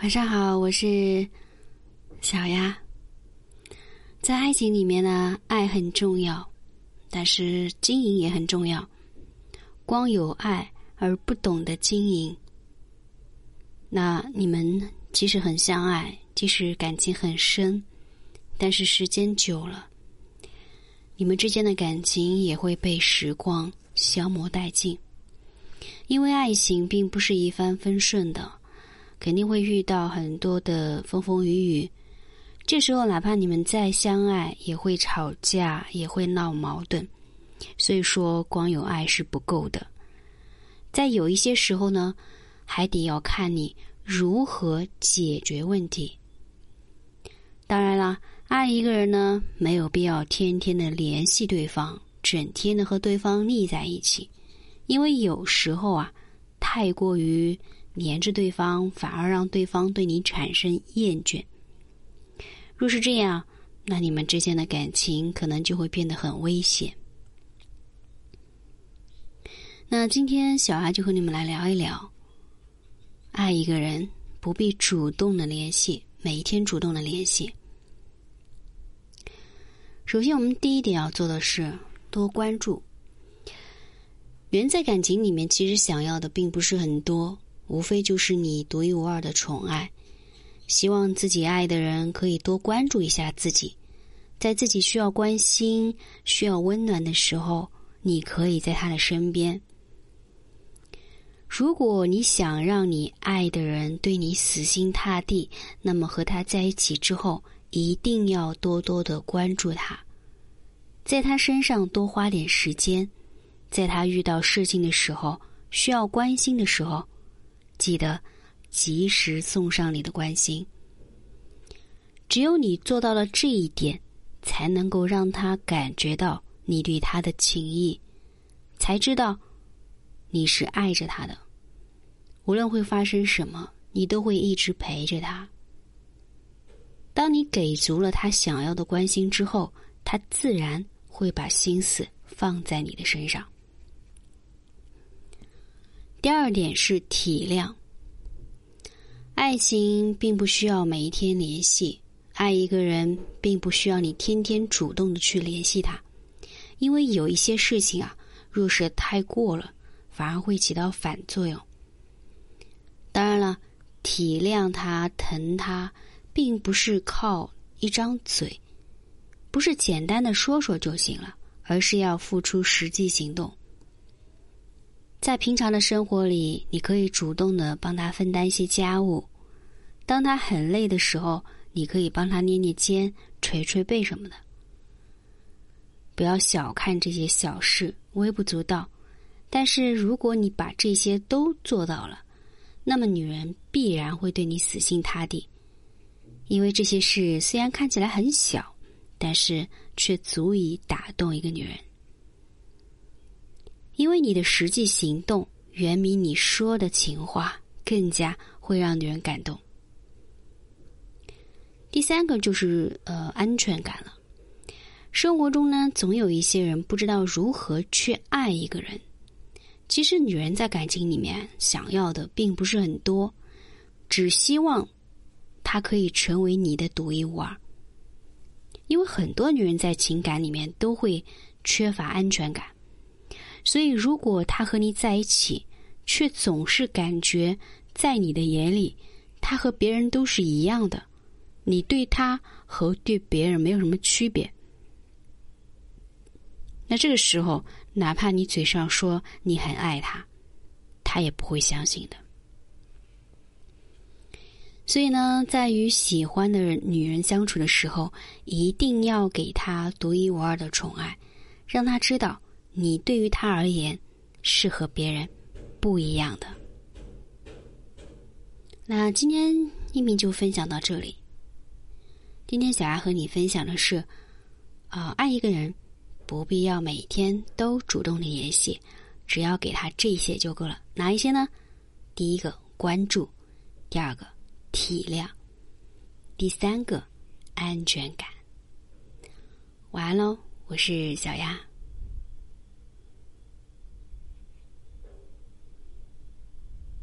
晚上好，我是小丫。在爱情里面呢，爱很重要，但是经营也很重要。光有爱而不懂得经营，那你们即使很相爱，即使感情很深，但是时间久了，你们之间的感情也会被时光消磨殆尽。因为爱情并不是一帆风顺的。肯定会遇到很多的风风雨雨，这时候哪怕你们再相爱，也会吵架，也会闹矛盾。所以说，光有爱是不够的，在有一些时候呢，还得要看你如何解决问题。当然啦，爱一个人呢，没有必要天天的联系对方，整天的和对方腻在一起，因为有时候啊，太过于。黏着对方，反而让对方对你产生厌倦。若是这样，那你们之间的感情可能就会变得很危险。那今天小爱就和你们来聊一聊，爱一个人不必主动的联系，每一天主动的联系。首先，我们第一点要做的是多关注。人在感情里面，其实想要的并不是很多。无非就是你独一无二的宠爱，希望自己爱的人可以多关注一下自己，在自己需要关心、需要温暖的时候，你可以在他的身边。如果你想让你爱的人对你死心塌地，那么和他在一起之后，一定要多多的关注他，在他身上多花点时间，在他遇到事情的时候、需要关心的时候。记得及时送上你的关心。只有你做到了这一点，才能够让他感觉到你对他的情谊，才知道你是爱着他的。无论会发生什么，你都会一直陪着他。当你给足了他想要的关心之后，他自然会把心思放在你的身上。第二点是体谅。爱情并不需要每一天联系，爱一个人并不需要你天天主动的去联系他，因为有一些事情啊，若是太过了，反而会起到反作用。当然了，体谅他、疼他，并不是靠一张嘴，不是简单的说说就行了，而是要付出实际行动。在平常的生活里，你可以主动的帮他分担一些家务；当他很累的时候，你可以帮他捏捏肩、捶捶背什么的。不要小看这些小事，微不足道。但是如果你把这些都做到了，那么女人必然会对你死心塌地，因为这些事虽然看起来很小，但是却足以打动一个女人。因为你的实际行动远比你说的情话更加会让女人感动。第三个就是呃安全感了。生活中呢，总有一些人不知道如何去爱一个人。其实女人在感情里面想要的并不是很多，只希望他可以成为你的独一无二。因为很多女人在情感里面都会缺乏安全感。所以，如果他和你在一起，却总是感觉在你的眼里，他和别人都是一样的，你对他和对别人没有什么区别，那这个时候，哪怕你嘴上说你很爱他，他也不会相信的。所以呢，在与喜欢的女人相处的时候，一定要给她独一无二的宠爱，让她知道。你对于她而言是和别人不一样的。那今天音频就分享到这里。今天小丫和你分享的是，啊，爱一个人不必要每天都主动的联系，只要给他这些就够了。哪一些呢？第一个关注，第二个体谅，第三个安全感。晚安喽，我是小丫。